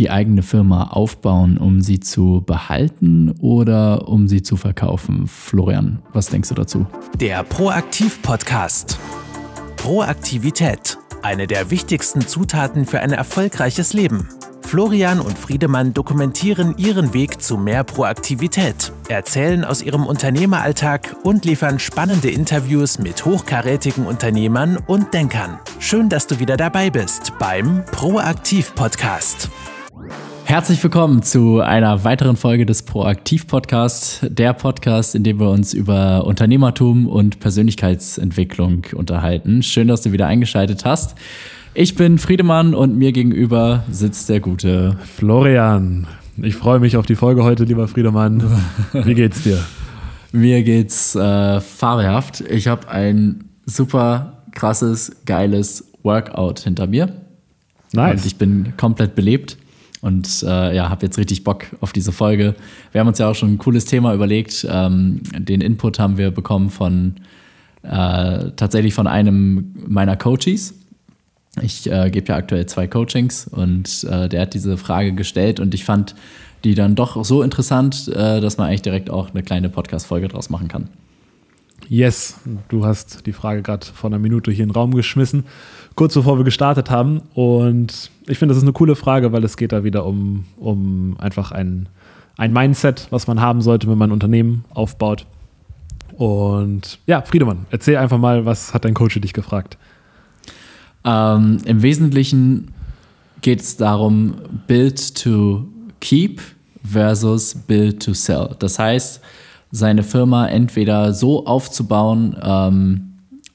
die eigene Firma aufbauen, um sie zu behalten oder um sie zu verkaufen? Florian, was denkst du dazu? Der Proaktiv-Podcast. Proaktivität. Eine der wichtigsten Zutaten für ein erfolgreiches Leben. Florian und Friedemann dokumentieren ihren Weg zu mehr Proaktivität, erzählen aus ihrem Unternehmeralltag und liefern spannende Interviews mit hochkarätigen Unternehmern und Denkern. Schön, dass du wieder dabei bist beim Proaktiv Podcast. Herzlich willkommen zu einer weiteren Folge des Proaktiv Podcasts, der Podcast, in dem wir uns über Unternehmertum und Persönlichkeitsentwicklung unterhalten. Schön, dass du wieder eingeschaltet hast. Ich bin Friedemann und mir gegenüber sitzt der gute Florian. Ich freue mich auf die Folge heute, lieber Friedemann. Wie geht's dir? mir geht's äh, fabelhaft. Ich habe ein super krasses, geiles Workout hinter mir. Nice. Und ich bin komplett belebt und äh, ja, habe jetzt richtig Bock auf diese Folge. Wir haben uns ja auch schon ein cooles Thema überlegt. Ähm, den Input haben wir bekommen von äh, tatsächlich von einem meiner Coaches ich äh, gebe ja aktuell zwei Coachings und äh, der hat diese Frage gestellt und ich fand die dann doch so interessant, äh, dass man eigentlich direkt auch eine kleine Podcast-Folge draus machen kann. Yes, du hast die Frage gerade vor einer Minute hier in den Raum geschmissen, kurz bevor wir gestartet haben. Und ich finde, das ist eine coole Frage, weil es geht da wieder um, um einfach ein, ein Mindset, was man haben sollte, wenn man ein Unternehmen aufbaut. Und ja, Friedemann, erzähl einfach mal, was hat dein Coach dich gefragt? Ähm, Im Wesentlichen geht es darum, Build to Keep versus Build to Sell. Das heißt, seine Firma entweder so aufzubauen, ähm,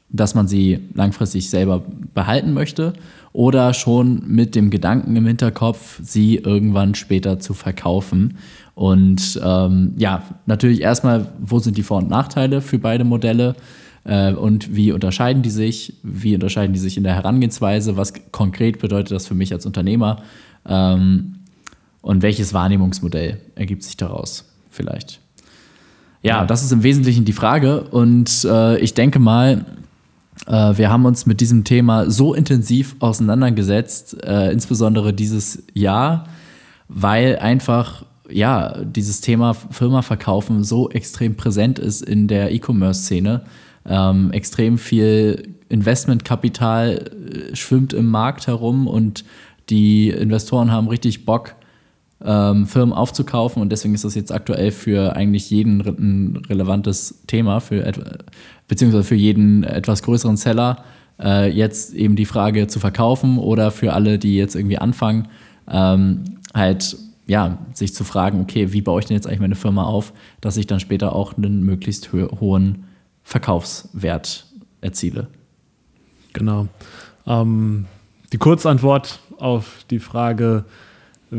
dass man sie langfristig selber behalten möchte oder schon mit dem Gedanken im Hinterkopf, sie irgendwann später zu verkaufen. Und ähm, ja, natürlich erstmal, wo sind die Vor- und Nachteile für beide Modelle? Äh, und wie unterscheiden die sich? Wie unterscheiden die sich in der Herangehensweise? Was konkret bedeutet das für mich als Unternehmer? Ähm, und welches Wahrnehmungsmodell ergibt sich daraus vielleicht? Ja, ja. das ist im Wesentlichen die Frage. Und äh, ich denke mal, äh, wir haben uns mit diesem Thema so intensiv auseinandergesetzt, äh, insbesondere dieses Jahr, weil einfach ja dieses Thema Firma verkaufen so extrem präsent ist in der E-Commerce-Szene ähm, extrem viel Investmentkapital äh, schwimmt im Markt herum und die Investoren haben richtig Bock, ähm, Firmen aufzukaufen und deswegen ist das jetzt aktuell für eigentlich jeden ein relevantes Thema, für beziehungsweise für jeden etwas größeren Seller, äh, jetzt eben die Frage zu verkaufen oder für alle, die jetzt irgendwie anfangen, ähm, halt ja, sich zu fragen, okay, wie baue ich denn jetzt eigentlich meine Firma auf, dass ich dann später auch einen möglichst hohen Verkaufswert erziele. Genau. Ähm, die Kurzantwort auf die Frage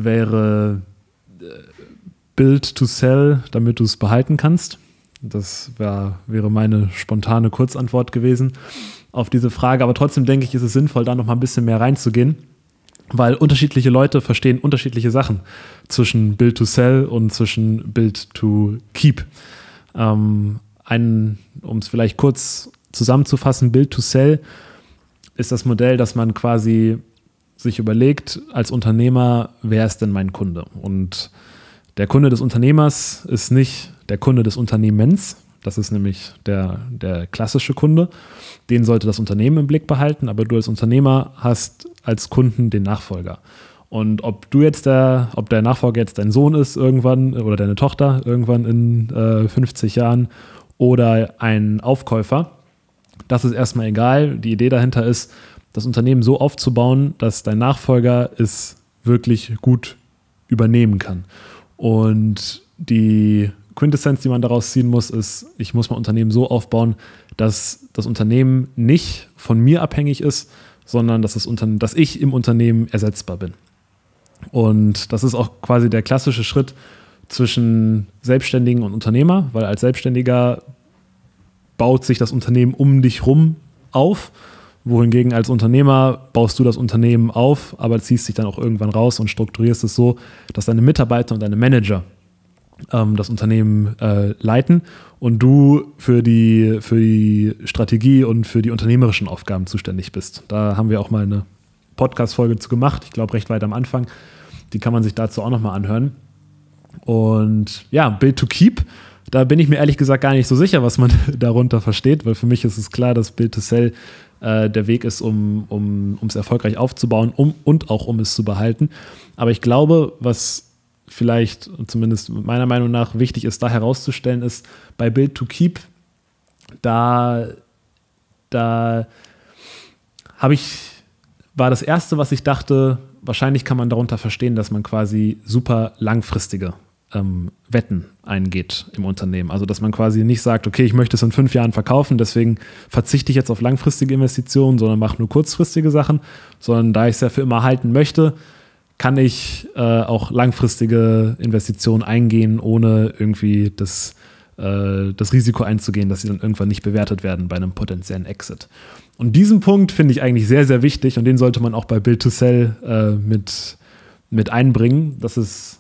wäre äh, Build to Sell, damit du es behalten kannst. Das wär, wäre meine spontane Kurzantwort gewesen auf diese Frage. Aber trotzdem denke ich, ist es sinnvoll, da noch mal ein bisschen mehr reinzugehen, weil unterschiedliche Leute verstehen unterschiedliche Sachen zwischen Build to Sell und zwischen Build to Keep. Ähm, um es vielleicht kurz zusammenzufassen, Build to Sell ist das Modell, dass man quasi sich überlegt als Unternehmer, wer ist denn mein Kunde? Und der Kunde des Unternehmers ist nicht der Kunde des Unternehmens, das ist nämlich der, der klassische Kunde. Den sollte das Unternehmen im Blick behalten, aber du als Unternehmer hast als Kunden den Nachfolger. Und ob du jetzt der, ob der Nachfolger jetzt dein Sohn ist irgendwann oder deine Tochter irgendwann in äh, 50 Jahren oder ein Aufkäufer. Das ist erstmal egal. Die Idee dahinter ist, das Unternehmen so aufzubauen, dass dein Nachfolger es wirklich gut übernehmen kann. Und die Quintessenz, die man daraus ziehen muss, ist, ich muss mein Unternehmen so aufbauen, dass das Unternehmen nicht von mir abhängig ist, sondern dass, das Unterne dass ich im Unternehmen ersetzbar bin. Und das ist auch quasi der klassische Schritt, zwischen Selbstständigen und Unternehmer, weil als Selbstständiger baut sich das Unternehmen um dich rum auf, wohingegen als Unternehmer baust du das Unternehmen auf, aber ziehst dich dann auch irgendwann raus und strukturierst es so, dass deine Mitarbeiter und deine Manager ähm, das Unternehmen äh, leiten und du für die, für die Strategie und für die unternehmerischen Aufgaben zuständig bist. Da haben wir auch mal eine Podcast-Folge zu gemacht, ich glaube recht weit am Anfang die kann man sich dazu auch nochmal anhören. Und ja, Build to Keep, da bin ich mir ehrlich gesagt gar nicht so sicher, was man darunter versteht, weil für mich ist es klar, dass Build to Sell äh, der Weg ist, um, um es erfolgreich aufzubauen um, und auch um es zu behalten. Aber ich glaube, was vielleicht zumindest meiner Meinung nach wichtig ist, da herauszustellen, ist bei Build to Keep, da, da habe ich, war das erste, was ich dachte, wahrscheinlich kann man darunter verstehen, dass man quasi super langfristige ähm, Wetten eingeht im Unternehmen. Also dass man quasi nicht sagt, okay, ich möchte es in fünf Jahren verkaufen, deswegen verzichte ich jetzt auf langfristige Investitionen, sondern mache nur kurzfristige Sachen, sondern da ich es ja für immer halten möchte, kann ich äh, auch langfristige Investitionen eingehen, ohne irgendwie das, äh, das Risiko einzugehen, dass sie dann irgendwann nicht bewertet werden bei einem potenziellen Exit. Und diesen Punkt finde ich eigentlich sehr, sehr wichtig und den sollte man auch bei Build to Sell äh, mit, mit einbringen. Das ist,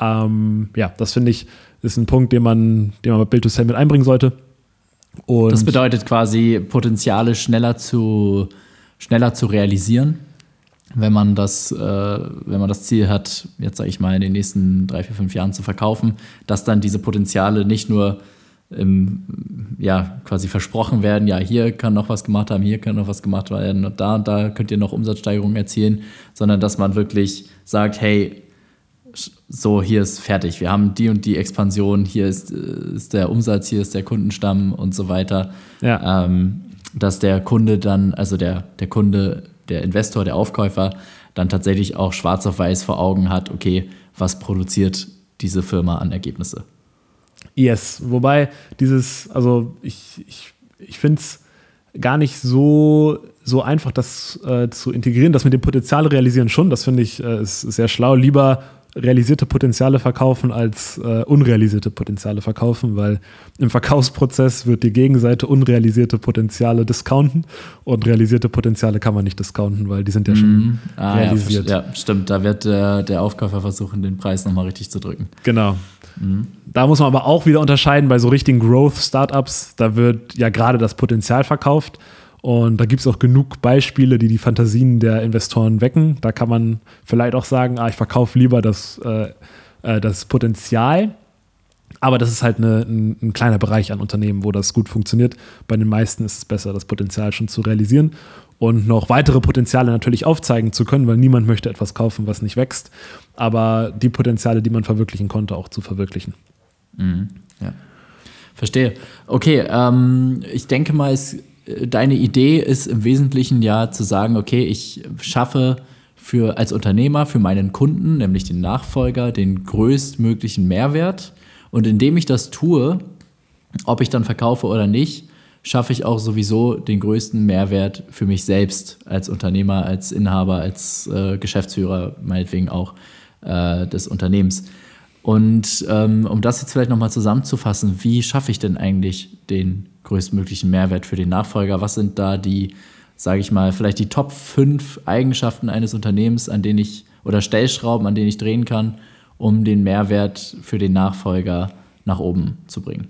ähm, ja, das finde ich, ist ein Punkt, den man, den man bei Build to Sell mit einbringen sollte. Und das bedeutet quasi, Potenziale schneller zu, schneller zu realisieren wenn man das, äh, wenn man das Ziel hat, jetzt sage ich mal in den nächsten drei, vier, fünf Jahren zu verkaufen, dass dann diese Potenziale nicht nur im, ja, quasi versprochen werden, ja, hier kann noch was gemacht haben, hier kann noch was gemacht werden und da und da könnt ihr noch Umsatzsteigerungen erzielen, sondern dass man wirklich sagt, hey, so, hier ist fertig, wir haben die und die Expansion, hier ist, äh, ist der Umsatz, hier ist der Kundenstamm und so weiter. Ja. Ähm, dass der Kunde dann, also der, der Kunde der Investor, der Aufkäufer dann tatsächlich auch schwarz auf weiß vor Augen hat, okay, was produziert diese Firma an Ergebnisse. Yes, wobei dieses, also ich, ich, ich finde es gar nicht so, so einfach, das äh, zu integrieren. Das mit dem Potenzial realisieren schon, das finde ich äh, ist sehr schlau. Lieber realisierte Potenziale verkaufen als äh, unrealisierte Potenziale verkaufen, weil im Verkaufsprozess wird die Gegenseite unrealisierte Potenziale discounten und realisierte Potenziale kann man nicht discounten, weil die sind ja schon mhm. ah, realisiert. Ja, ja, stimmt. Da wird der, der Aufkäufer versuchen, den Preis nochmal richtig zu drücken. Genau. Mhm. Da muss man aber auch wieder unterscheiden bei so richtigen Growth-Startups. Da wird ja gerade das Potenzial verkauft und da gibt es auch genug Beispiele, die die Fantasien der Investoren wecken. Da kann man vielleicht auch sagen, ah, ich verkaufe lieber das, äh, äh, das Potenzial. Aber das ist halt eine, ein, ein, kleiner Bereich an Unternehmen, wo das gut funktioniert. Bei den meisten ist es besser, das Potenzial schon zu realisieren und noch weitere Potenziale natürlich aufzeigen zu können, weil niemand möchte etwas kaufen, was nicht wächst. Aber die Potenziale, die man verwirklichen konnte, auch zu verwirklichen. Mhm. Ja. Verstehe. Okay, ähm, ich denke mal, es deine Idee ist im Wesentlichen ja zu sagen, okay, ich schaffe für, als Unternehmer für meinen Kunden, nämlich den Nachfolger, den größtmöglichen Mehrwert. Und indem ich das tue, ob ich dann verkaufe oder nicht, schaffe ich auch sowieso den größten Mehrwert für mich selbst als Unternehmer, als Inhaber, als äh, Geschäftsführer, meinetwegen auch äh, des Unternehmens. Und ähm, um das jetzt vielleicht nochmal zusammenzufassen, wie schaffe ich denn eigentlich den größtmöglichen Mehrwert für den Nachfolger? Was sind da die, sage ich mal, vielleicht die Top 5 Eigenschaften eines Unternehmens, an denen ich, oder Stellschrauben, an denen ich drehen kann, um den Mehrwert für den Nachfolger nach oben zu bringen?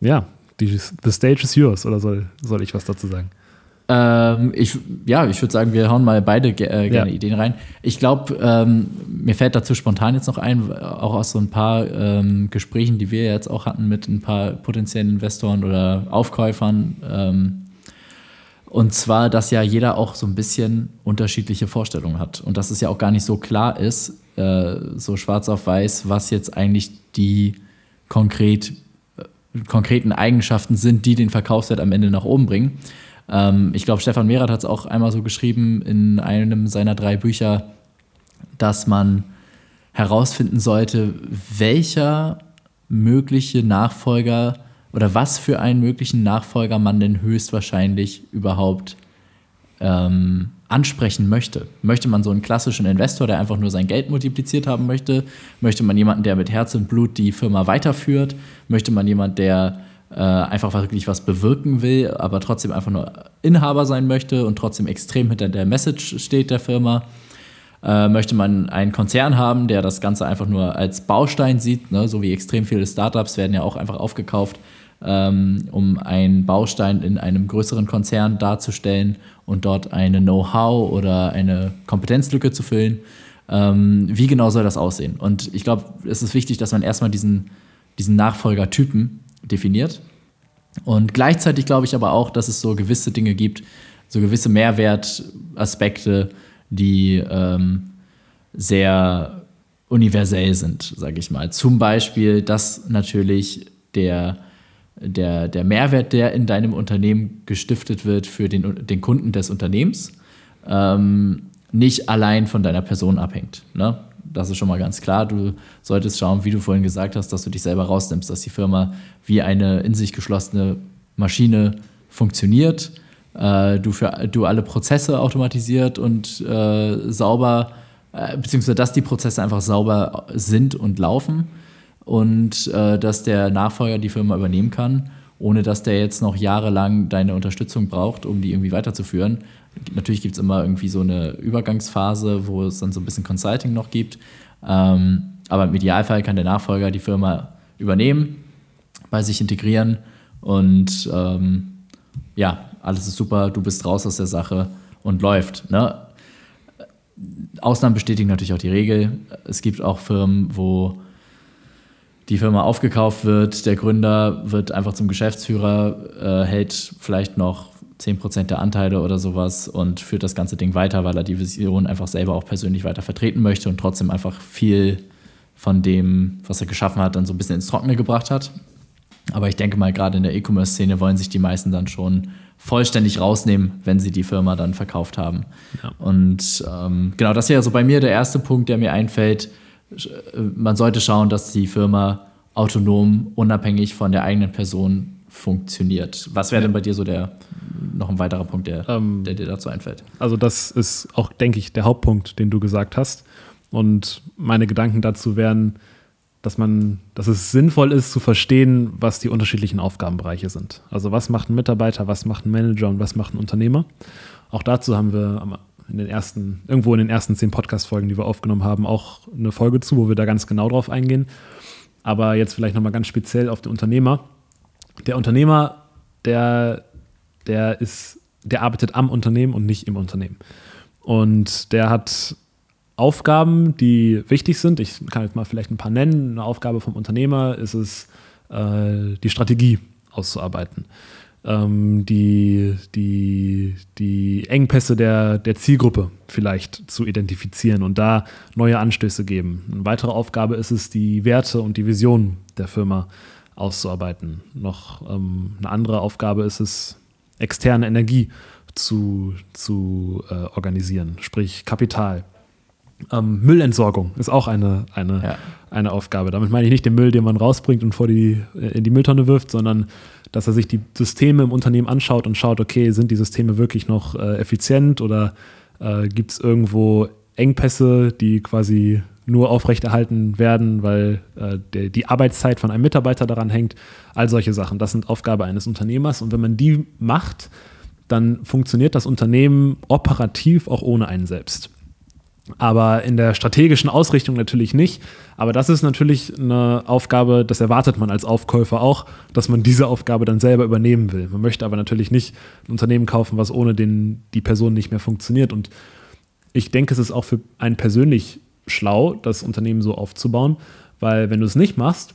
Ja, die, the stage is yours, oder soll, soll ich was dazu sagen? Ähm, ich, ja, ich würde sagen, wir hauen mal beide ge äh, gerne ja. Ideen rein. Ich glaube, ähm, mir fällt dazu spontan jetzt noch ein, auch aus so ein paar ähm, Gesprächen, die wir jetzt auch hatten mit ein paar potenziellen Investoren oder Aufkäufern. Ähm, und zwar, dass ja jeder auch so ein bisschen unterschiedliche Vorstellungen hat und dass es ja auch gar nicht so klar ist, äh, so schwarz auf weiß, was jetzt eigentlich die konkret, äh, konkreten Eigenschaften sind, die den Verkaufswert am Ende nach oben bringen. Ähm, ich glaube, Stefan Mehrath hat es auch einmal so geschrieben in einem seiner drei Bücher, dass man herausfinden sollte, welcher mögliche Nachfolger oder was für einen möglichen Nachfolger man denn höchstwahrscheinlich überhaupt ähm, ansprechen möchte. Möchte man so einen klassischen Investor, der einfach nur sein Geld multipliziert haben möchte? Möchte man jemanden, der mit Herz und Blut die Firma weiterführt? Möchte man jemanden, der äh, einfach wirklich was bewirken will, aber trotzdem einfach nur Inhaber sein möchte und trotzdem extrem hinter der Message steht der Firma. Äh, möchte man einen Konzern haben, der das Ganze einfach nur als Baustein sieht, ne? so wie extrem viele Startups werden ja auch einfach aufgekauft, ähm, um einen Baustein in einem größeren Konzern darzustellen und dort eine Know-how oder eine Kompetenzlücke zu füllen. Ähm, wie genau soll das aussehen? Und ich glaube, es ist wichtig, dass man erstmal diesen, diesen Nachfolgertypen definiert. Und gleichzeitig glaube ich aber auch, dass es so gewisse Dinge gibt, so gewisse Mehrwertaspekte, die ähm, sehr universell sind, sage ich mal. Zum Beispiel, dass natürlich der, der, der Mehrwert, der in deinem Unternehmen gestiftet wird für den, den Kunden des Unternehmens, ähm, nicht allein von deiner Person abhängt. Ne? Das ist schon mal ganz klar. Du solltest schauen, wie du vorhin gesagt hast, dass du dich selber rausnimmst, dass die Firma wie eine in sich geschlossene Maschine funktioniert, äh, du, für, du alle Prozesse automatisiert und äh, sauber, äh, beziehungsweise dass die Prozesse einfach sauber sind und laufen und äh, dass der Nachfolger die Firma übernehmen kann, ohne dass der jetzt noch jahrelang deine Unterstützung braucht, um die irgendwie weiterzuführen. Natürlich gibt es immer irgendwie so eine Übergangsphase, wo es dann so ein bisschen Consulting noch gibt. Ähm, aber im Idealfall kann der Nachfolger die Firma übernehmen, bei sich integrieren und ähm, ja, alles ist super, du bist raus aus der Sache und läuft. Ne? Ausnahmen bestätigen natürlich auch die Regel. Es gibt auch Firmen, wo die Firma aufgekauft wird, der Gründer wird einfach zum Geschäftsführer, äh, hält vielleicht noch 10% der Anteile oder sowas und führt das ganze Ding weiter, weil er die Vision einfach selber auch persönlich weiter vertreten möchte und trotzdem einfach viel von dem, was er geschaffen hat, dann so ein bisschen ins Trockene gebracht hat. Aber ich denke mal, gerade in der E-Commerce-Szene wollen sich die meisten dann schon vollständig rausnehmen, wenn sie die Firma dann verkauft haben. Ja. Und ähm, genau, das wäre so bei mir der erste Punkt, der mir einfällt. Man sollte schauen, dass die Firma autonom, unabhängig von der eigenen Person funktioniert. Was wäre denn bei dir so der noch ein weiterer Punkt, der, ähm, der dir dazu einfällt? Also das ist auch, denke ich, der Hauptpunkt, den du gesagt hast. Und meine Gedanken dazu wären, dass man, dass es sinnvoll ist zu verstehen, was die unterschiedlichen Aufgabenbereiche sind. Also was macht ein Mitarbeiter, was macht ein Manager und was macht ein Unternehmer. Auch dazu haben wir in den ersten, irgendwo in den ersten zehn Podcast-Folgen, die wir aufgenommen haben, auch eine Folge zu, wo wir da ganz genau drauf eingehen. Aber jetzt vielleicht nochmal ganz speziell auf den Unternehmer. Der Unternehmer, der, der ist, der arbeitet am Unternehmen und nicht im Unternehmen. Und der hat Aufgaben, die wichtig sind. Ich kann jetzt mal vielleicht ein paar nennen. Eine Aufgabe vom Unternehmer ist es, äh, die Strategie auszuarbeiten, ähm, die, die, die Engpässe der, der Zielgruppe vielleicht zu identifizieren und da neue Anstöße geben. Eine weitere Aufgabe ist es, die Werte und die Vision der Firma auszuarbeiten. Noch ähm, eine andere Aufgabe ist es, externe Energie zu, zu äh, organisieren, sprich Kapital. Ähm, Müllentsorgung ist auch eine, eine, ja. Eine Aufgabe. Damit meine ich nicht den Müll, den man rausbringt und vor die, äh, in die Mülltonne wirft, sondern dass er sich die Systeme im Unternehmen anschaut und schaut, okay, sind die Systeme wirklich noch äh, effizient oder äh, gibt es irgendwo Engpässe, die quasi nur aufrechterhalten werden, weil äh, der, die Arbeitszeit von einem Mitarbeiter daran hängt. All solche Sachen. Das sind Aufgabe eines Unternehmers. Und wenn man die macht, dann funktioniert das Unternehmen operativ auch ohne einen selbst aber in der strategischen Ausrichtung natürlich nicht. Aber das ist natürlich eine Aufgabe, das erwartet man als Aufkäufer auch, dass man diese Aufgabe dann selber übernehmen will. Man möchte aber natürlich nicht ein Unternehmen kaufen, was ohne den, die Person nicht mehr funktioniert. Und ich denke, es ist auch für einen persönlich schlau, das Unternehmen so aufzubauen, weil wenn du es nicht machst,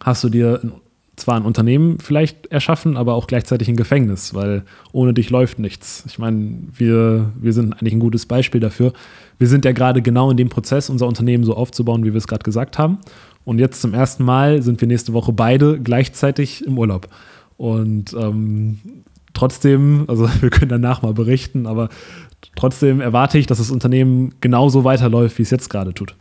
hast du dir ein zwar ein Unternehmen vielleicht erschaffen, aber auch gleichzeitig ein Gefängnis, weil ohne dich läuft nichts. Ich meine, wir, wir sind eigentlich ein gutes Beispiel dafür. Wir sind ja gerade genau in dem Prozess, unser Unternehmen so aufzubauen, wie wir es gerade gesagt haben. Und jetzt zum ersten Mal sind wir nächste Woche beide gleichzeitig im Urlaub. Und ähm, trotzdem, also wir können danach mal berichten, aber trotzdem erwarte ich, dass das Unternehmen genauso weiterläuft, wie es jetzt gerade tut.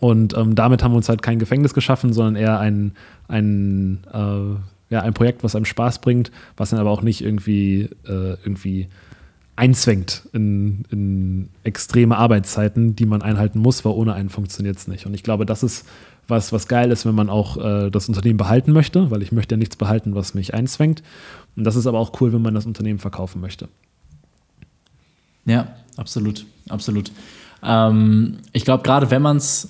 Und ähm, damit haben wir uns halt kein Gefängnis geschaffen, sondern eher ein, ein, äh, ja, ein Projekt, was einem Spaß bringt, was dann aber auch nicht irgendwie, äh, irgendwie einzwängt in, in extreme Arbeitszeiten, die man einhalten muss, weil ohne einen funktioniert es nicht. Und ich glaube, das ist was, was geil ist, wenn man auch äh, das Unternehmen behalten möchte, weil ich möchte ja nichts behalten, was mich einzwängt. Und das ist aber auch cool, wenn man das Unternehmen verkaufen möchte. Ja, absolut, absolut. Ähm, ich glaube, gerade wenn man es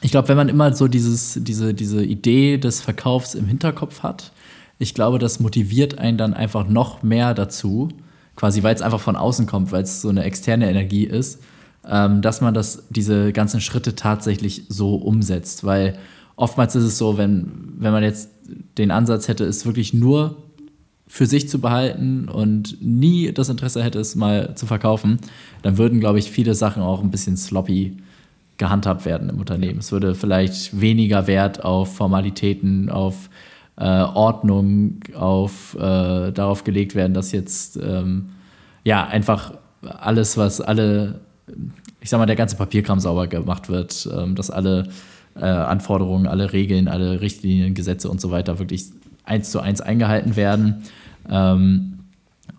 ich glaube, wenn man immer so dieses, diese, diese Idee des Verkaufs im Hinterkopf hat, ich glaube, das motiviert einen dann einfach noch mehr dazu, quasi weil es einfach von außen kommt, weil es so eine externe Energie ist, ähm, dass man das, diese ganzen Schritte tatsächlich so umsetzt. Weil oftmals ist es so, wenn, wenn man jetzt den Ansatz hätte, es wirklich nur für sich zu behalten und nie das Interesse hätte, es mal zu verkaufen, dann würden, glaube ich, viele Sachen auch ein bisschen sloppy gehandhabt werden im Unternehmen. Es würde vielleicht weniger Wert auf Formalitäten, auf äh, Ordnung, auf äh, darauf gelegt werden, dass jetzt ähm, ja einfach alles, was alle, ich sag mal, der ganze Papierkram sauber gemacht wird, ähm, dass alle äh, Anforderungen, alle Regeln, alle Richtlinien, Gesetze und so weiter wirklich eins zu eins eingehalten werden. Ähm,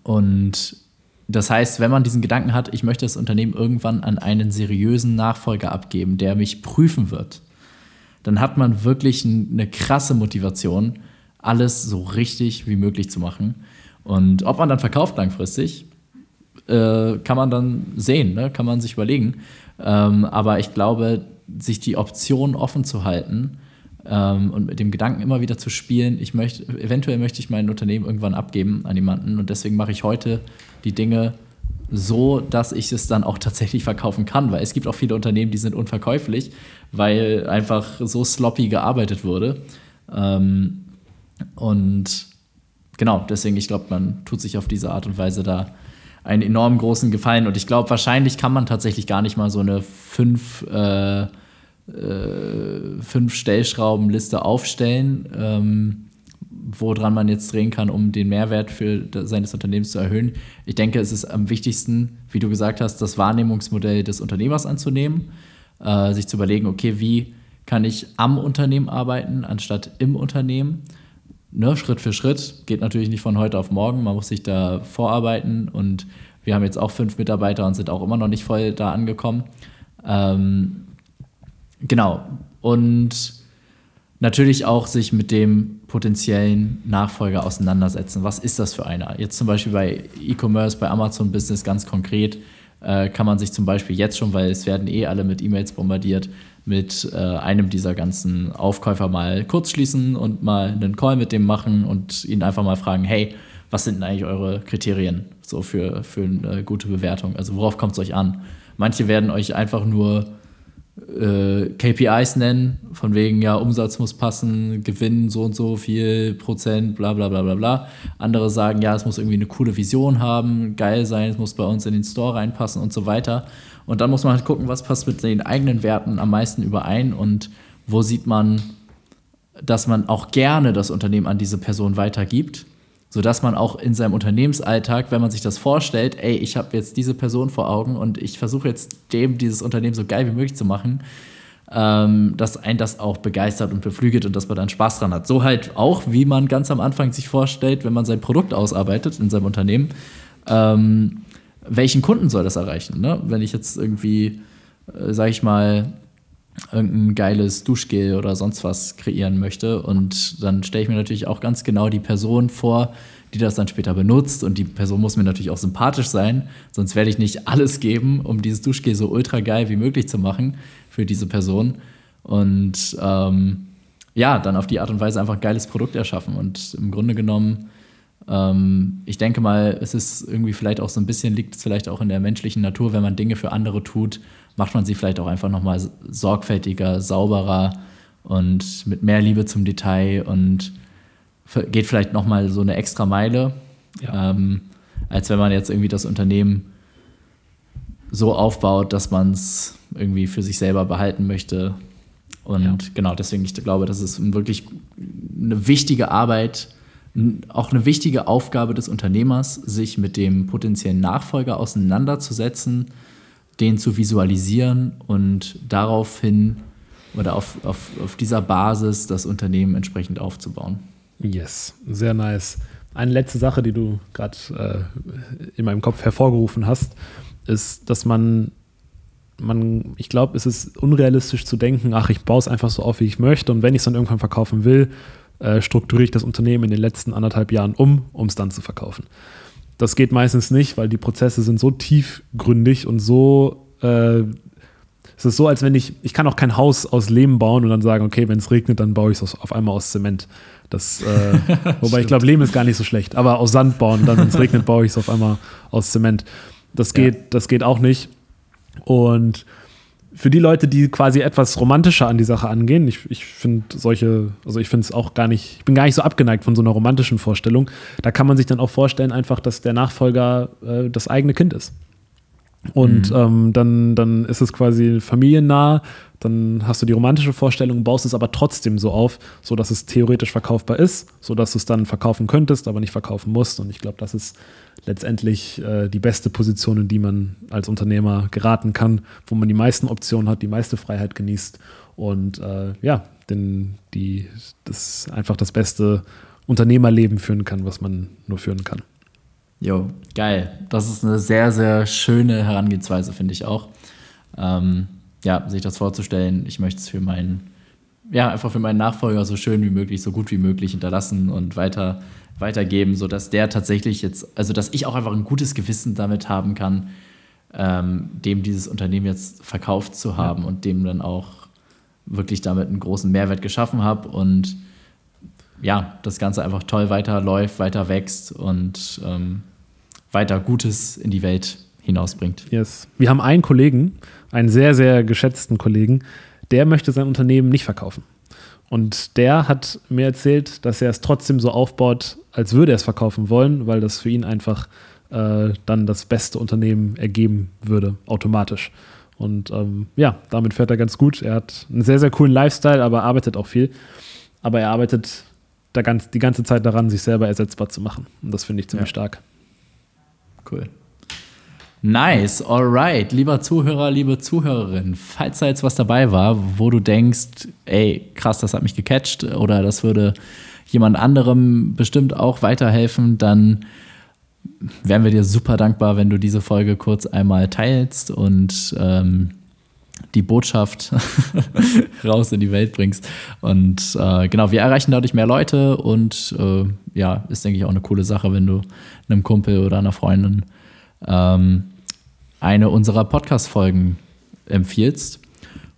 und das heißt, wenn man diesen Gedanken hat, ich möchte das Unternehmen irgendwann an einen seriösen Nachfolger abgeben, der mich prüfen wird, dann hat man wirklich eine krasse Motivation, alles so richtig wie möglich zu machen. Und ob man dann verkauft langfristig, äh, kann man dann sehen, ne? kann man sich überlegen. Ähm, aber ich glaube, sich die Option offen zu halten ähm, und mit dem Gedanken immer wieder zu spielen, ich möchte, eventuell möchte ich mein Unternehmen irgendwann abgeben an jemanden und deswegen mache ich heute die Dinge so, dass ich es dann auch tatsächlich verkaufen kann, weil es gibt auch viele Unternehmen, die sind unverkäuflich, weil einfach so sloppy gearbeitet wurde. Ähm, und genau, deswegen, ich glaube, man tut sich auf diese Art und Weise da einen enorm großen Gefallen. Und ich glaube, wahrscheinlich kann man tatsächlich gar nicht mal so eine fünf, äh, äh, fünf Stellschraubenliste aufstellen. Ähm, woran man jetzt drehen kann, um den Mehrwert für seines Unternehmens zu erhöhen. Ich denke, es ist am wichtigsten, wie du gesagt hast, das Wahrnehmungsmodell des Unternehmers anzunehmen, äh, sich zu überlegen, okay, wie kann ich am Unternehmen arbeiten, anstatt im Unternehmen. Ne, Schritt für Schritt geht natürlich nicht von heute auf morgen, man muss sich da vorarbeiten und wir haben jetzt auch fünf Mitarbeiter und sind auch immer noch nicht voll da angekommen. Ähm, genau. Und natürlich auch sich mit dem potenziellen Nachfolger auseinandersetzen. Was ist das für einer? Jetzt zum Beispiel bei E-Commerce, bei Amazon Business ganz konkret äh, kann man sich zum Beispiel jetzt schon, weil es werden eh alle mit E-Mails bombardiert, mit äh, einem dieser ganzen Aufkäufer mal kurz schließen und mal einen Call mit dem machen und ihn einfach mal fragen, hey, was sind denn eigentlich eure Kriterien so für, für eine gute Bewertung? Also worauf kommt es euch an? Manche werden euch einfach nur äh, KPIs nennen, von wegen, ja, Umsatz muss passen, Gewinn so und so viel Prozent, bla bla bla bla bla. Andere sagen, ja, es muss irgendwie eine coole Vision haben, geil sein, es muss bei uns in den Store reinpassen und so weiter. Und dann muss man halt gucken, was passt mit den eigenen Werten am meisten überein und wo sieht man, dass man auch gerne das Unternehmen an diese Person weitergibt sodass man auch in seinem Unternehmensalltag, wenn man sich das vorstellt, ey, ich habe jetzt diese Person vor Augen und ich versuche jetzt dem dieses Unternehmen so geil wie möglich zu machen, ähm, dass ein das auch begeistert und beflügelt und dass man dann Spaß dran hat. So halt auch, wie man ganz am Anfang sich vorstellt, wenn man sein Produkt ausarbeitet in seinem Unternehmen, ähm, welchen Kunden soll das erreichen? Ne? Wenn ich jetzt irgendwie, äh, sag ich mal, irgendein geiles Duschgel oder sonst was kreieren möchte. Und dann stelle ich mir natürlich auch ganz genau die Person vor, die das dann später benutzt. Und die Person muss mir natürlich auch sympathisch sein, sonst werde ich nicht alles geben, um dieses Duschgel so ultra geil wie möglich zu machen für diese Person. Und ähm, ja, dann auf die Art und Weise einfach ein geiles Produkt erschaffen. Und im Grunde genommen, ähm, ich denke mal, es ist irgendwie vielleicht auch so ein bisschen, liegt es vielleicht auch in der menschlichen Natur, wenn man Dinge für andere tut, macht man sie vielleicht auch einfach nochmal sorgfältiger, sauberer und mit mehr Liebe zum Detail und geht vielleicht nochmal so eine extra Meile, ja. ähm, als wenn man jetzt irgendwie das Unternehmen so aufbaut, dass man es irgendwie für sich selber behalten möchte. Und ja. genau, deswegen, ich glaube, das ist wirklich eine wichtige Arbeit, auch eine wichtige Aufgabe des Unternehmers, sich mit dem potenziellen Nachfolger auseinanderzusetzen den zu visualisieren und daraufhin oder auf, auf, auf dieser Basis das Unternehmen entsprechend aufzubauen. Yes, sehr nice. Eine letzte Sache, die du gerade äh, in meinem Kopf hervorgerufen hast, ist, dass man, man ich glaube, es ist unrealistisch zu denken, ach, ich baue es einfach so auf, wie ich möchte und wenn ich es dann irgendwann verkaufen will, äh, strukturiere ich das Unternehmen in den letzten anderthalb Jahren um, um es dann zu verkaufen. Das geht meistens nicht, weil die Prozesse sind so tiefgründig und so. Äh, es ist so, als wenn ich, ich kann auch kein Haus aus Lehm bauen und dann sagen, okay, wenn es regnet, dann baue ich es auf einmal aus Zement. Das, äh, wobei ich glaube, Lehm ist gar nicht so schlecht. Aber aus Sand bauen, dann, wenn es regnet, baue ich es auf einmal aus Zement. Das geht, ja. das geht auch nicht. Und für die Leute, die quasi etwas romantischer an die Sache angehen, ich, ich finde solche, also ich finde es auch gar nicht, ich bin gar nicht so abgeneigt von so einer romantischen Vorstellung. Da kann man sich dann auch vorstellen, einfach, dass der Nachfolger äh, das eigene Kind ist. Und mhm. ähm, dann, dann ist es quasi familiennah, dann hast du die romantische Vorstellung, baust es aber trotzdem so auf, sodass es theoretisch verkaufbar ist, sodass du es dann verkaufen könntest, aber nicht verkaufen musst. Und ich glaube, das ist letztendlich äh, die beste Position, in die man als Unternehmer geraten kann, wo man die meisten Optionen hat, die meiste Freiheit genießt und äh, ja, den, die, das einfach das beste Unternehmerleben führen kann, was man nur führen kann. Jo, geil. Das ist eine sehr, sehr schöne Herangehensweise, finde ich auch. Ähm, ja, sich das vorzustellen, ich möchte es für meinen, ja, einfach für meinen Nachfolger so schön wie möglich, so gut wie möglich hinterlassen und weiter, weitergeben, sodass der tatsächlich jetzt, also dass ich auch einfach ein gutes Gewissen damit haben kann, ähm, dem dieses Unternehmen jetzt verkauft zu haben ja. und dem dann auch wirklich damit einen großen Mehrwert geschaffen habe und ja, das Ganze einfach toll weiterläuft, weiter wächst und ähm, weiter Gutes in die Welt hinausbringt. Yes. Wir haben einen Kollegen, einen sehr, sehr geschätzten Kollegen, der möchte sein Unternehmen nicht verkaufen. Und der hat mir erzählt, dass er es trotzdem so aufbaut, als würde er es verkaufen wollen, weil das für ihn einfach äh, dann das beste Unternehmen ergeben würde, automatisch. Und ähm, ja, damit fährt er ganz gut. Er hat einen sehr, sehr coolen Lifestyle, aber arbeitet auch viel. Aber er arbeitet da ganz, die ganze Zeit daran, sich selber ersetzbar zu machen. Und das finde ich ziemlich ja. stark. Cool. Nice, alright. Lieber Zuhörer, liebe Zuhörerin, falls da jetzt was dabei war, wo du denkst, ey, krass, das hat mich gecatcht oder das würde jemand anderem bestimmt auch weiterhelfen, dann wären wir dir super dankbar, wenn du diese Folge kurz einmal teilst und ähm, die Botschaft raus in die Welt bringst. Und äh, genau, wir erreichen dadurch mehr Leute und äh, ja, ist, denke ich, auch eine coole Sache, wenn du einem Kumpel oder einer Freundin ähm, eine unserer Podcast-Folgen empfiehlst.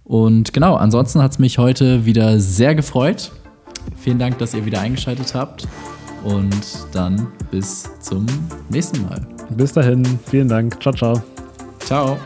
Und genau, ansonsten hat es mich heute wieder sehr gefreut. Vielen Dank, dass ihr wieder eingeschaltet habt. Und dann bis zum nächsten Mal. Bis dahin, vielen Dank. Ciao, ciao. Ciao.